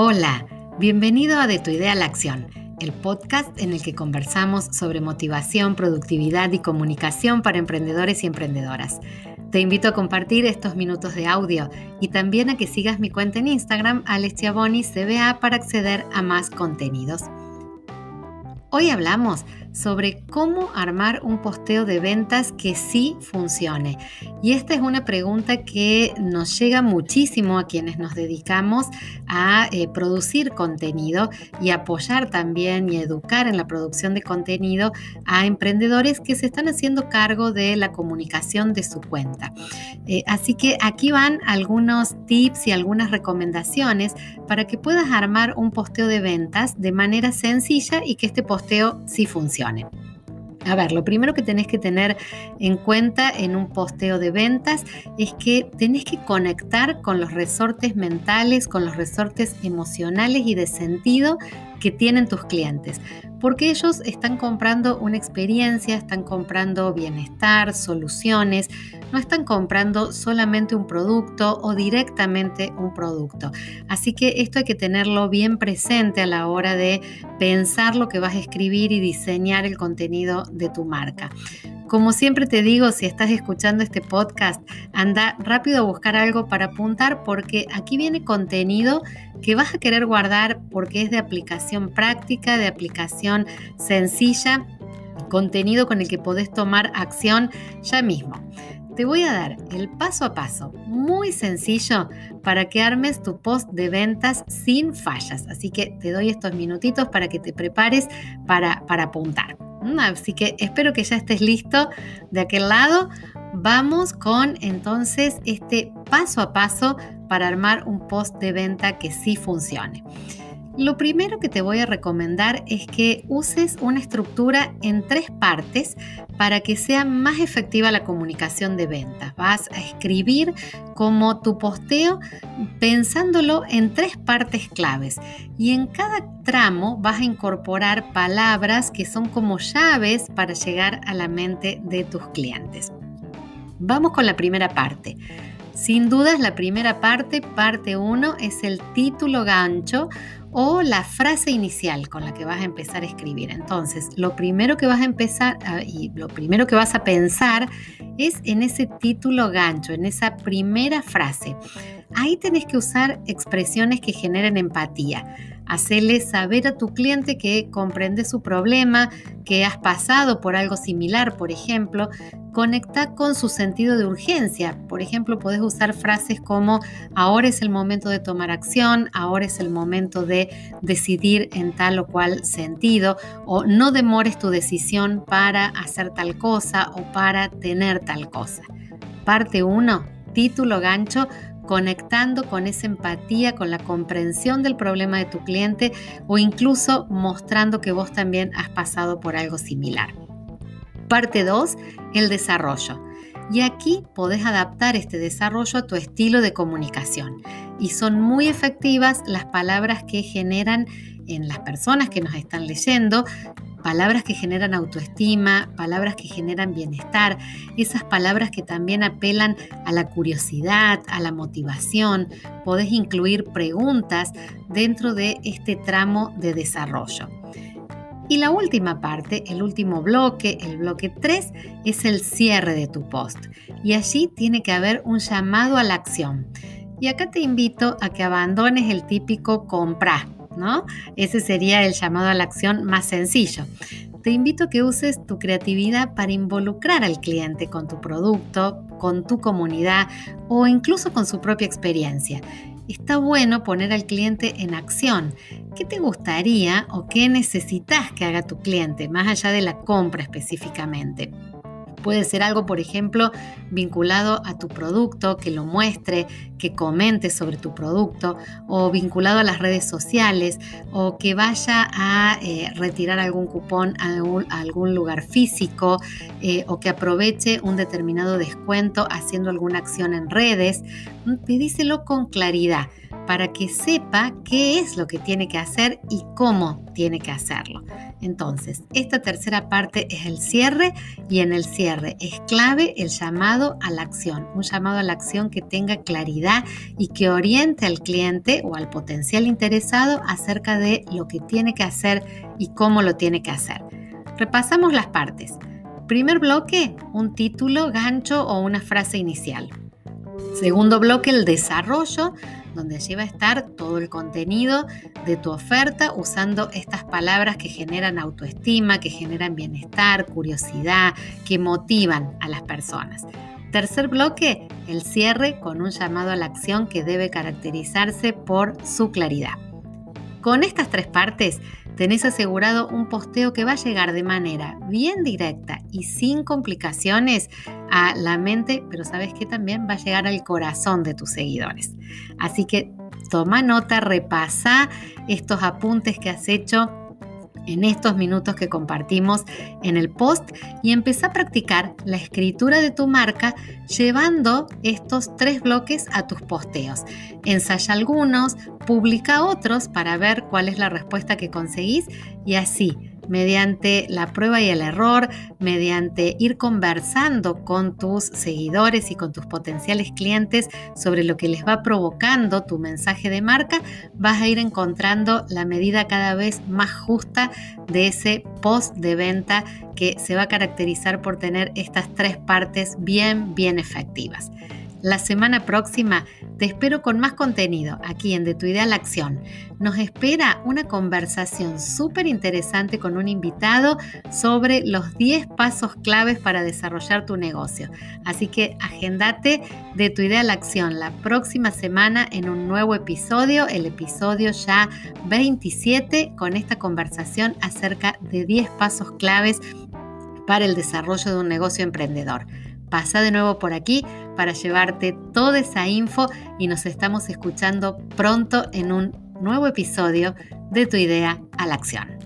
Hola, bienvenido a De tu idea a la acción, el podcast en el que conversamos sobre motivación, productividad y comunicación para emprendedores y emprendedoras. Te invito a compartir estos minutos de audio y también a que sigas mi cuenta en Instagram, CBA, para acceder a más contenidos. Hoy hablamos sobre cómo armar un posteo de ventas que sí funcione. Y esta es una pregunta que nos llega muchísimo a quienes nos dedicamos a eh, producir contenido y apoyar también y educar en la producción de contenido a emprendedores que se están haciendo cargo de la comunicación de su cuenta. Eh, así que aquí van algunos tips y algunas recomendaciones para que puedas armar un posteo de ventas de manera sencilla y que este posteo sí funcione. A ver, lo primero que tenés que tener en cuenta en un posteo de ventas es que tenés que conectar con los resortes mentales, con los resortes emocionales y de sentido que tienen tus clientes, porque ellos están comprando una experiencia, están comprando bienestar, soluciones, no están comprando solamente un producto o directamente un producto. Así que esto hay que tenerlo bien presente a la hora de pensar lo que vas a escribir y diseñar el contenido de tu marca. Como siempre te digo, si estás escuchando este podcast, anda rápido a buscar algo para apuntar porque aquí viene contenido que vas a querer guardar porque es de aplicación práctica, de aplicación sencilla, contenido con el que podés tomar acción ya mismo. Te voy a dar el paso a paso muy sencillo para que armes tu post de ventas sin fallas. Así que te doy estos minutitos para que te prepares para, para apuntar. Así que espero que ya estés listo de aquel lado. Vamos con entonces este paso a paso para armar un post de venta que sí funcione. Lo primero que te voy a recomendar es que uses una estructura en tres partes para que sea más efectiva la comunicación de ventas. Vas a escribir como tu posteo pensándolo en tres partes claves y en cada tramo vas a incorporar palabras que son como llaves para llegar a la mente de tus clientes. Vamos con la primera parte. Sin dudas, la primera parte, parte 1, es el título gancho o la frase inicial con la que vas a empezar a escribir. Entonces, lo primero que vas a empezar y lo primero que vas a pensar es en ese título gancho, en esa primera frase. Ahí tenés que usar expresiones que generen empatía. Hacerle saber a tu cliente que comprende su problema, que has pasado por algo similar, por ejemplo. Conecta con su sentido de urgencia. Por ejemplo, puedes usar frases como ahora es el momento de tomar acción, ahora es el momento de decidir en tal o cual sentido, o no demores tu decisión para hacer tal cosa o para tener tal cosa. Parte 1, título gancho conectando con esa empatía, con la comprensión del problema de tu cliente o incluso mostrando que vos también has pasado por algo similar. Parte 2, el desarrollo. Y aquí podés adaptar este desarrollo a tu estilo de comunicación. Y son muy efectivas las palabras que generan en las personas que nos están leyendo palabras que generan autoestima, palabras que generan bienestar, esas palabras que también apelan a la curiosidad, a la motivación. Podés incluir preguntas dentro de este tramo de desarrollo. Y la última parte, el último bloque, el bloque 3, es el cierre de tu post. Y allí tiene que haber un llamado a la acción. Y acá te invito a que abandones el típico comprar ese sería el llamado a la acción más sencillo. Te invito a que uses tu creatividad para involucrar al cliente con tu producto, con tu comunidad o incluso con su propia experiencia. Está bueno poner al cliente en acción. ¿Qué te gustaría o qué necesitas que haga tu cliente, más allá de la compra específicamente? Puede ser algo, por ejemplo, vinculado a tu producto, que lo muestre, que comente sobre tu producto, o vinculado a las redes sociales, o que vaya a eh, retirar algún cupón a algún, lugar físico, eh, o que aproveche un determinado descuento haciendo alguna acción en redes. pedíselo con claridad para que sepa qué es lo que tiene que hacer y cómo tiene que hacerlo. Entonces, esta tercera parte es el cierre y en el cierre es clave el llamado a la acción, un llamado a la acción que tenga claridad y que oriente al cliente o al potencial interesado acerca de lo que tiene que hacer y cómo lo tiene que hacer. Repasamos las partes. Primer bloque, un título, gancho o una frase inicial. Segundo bloque, el desarrollo, donde allí va a estar todo el contenido de tu oferta usando estas palabras que generan autoestima, que generan bienestar, curiosidad, que motivan a las personas. Tercer bloque, el cierre con un llamado a la acción que debe caracterizarse por su claridad. Con estas tres partes tenés asegurado un posteo que va a llegar de manera bien directa y sin complicaciones a la mente, pero sabes que también va a llegar al corazón de tus seguidores. Así que toma nota, repasa estos apuntes que has hecho en estos minutos que compartimos en el post y empieza a practicar la escritura de tu marca llevando estos tres bloques a tus posteos. Ensaya algunos, publica otros para ver cuál es la respuesta que conseguís y así mediante la prueba y el error, mediante ir conversando con tus seguidores y con tus potenciales clientes sobre lo que les va provocando tu mensaje de marca, vas a ir encontrando la medida cada vez más justa de ese post de venta que se va a caracterizar por tener estas tres partes bien, bien efectivas. La semana próxima te espero con más contenido aquí en De tu idea a la acción. Nos espera una conversación súper interesante con un invitado sobre los 10 pasos claves para desarrollar tu negocio. Así que agendate De tu idea a la acción la próxima semana en un nuevo episodio, el episodio ya 27, con esta conversación acerca de 10 pasos claves para el desarrollo de un negocio emprendedor. Pasa de nuevo por aquí para llevarte toda esa info y nos estamos escuchando pronto en un nuevo episodio de Tu idea a la acción.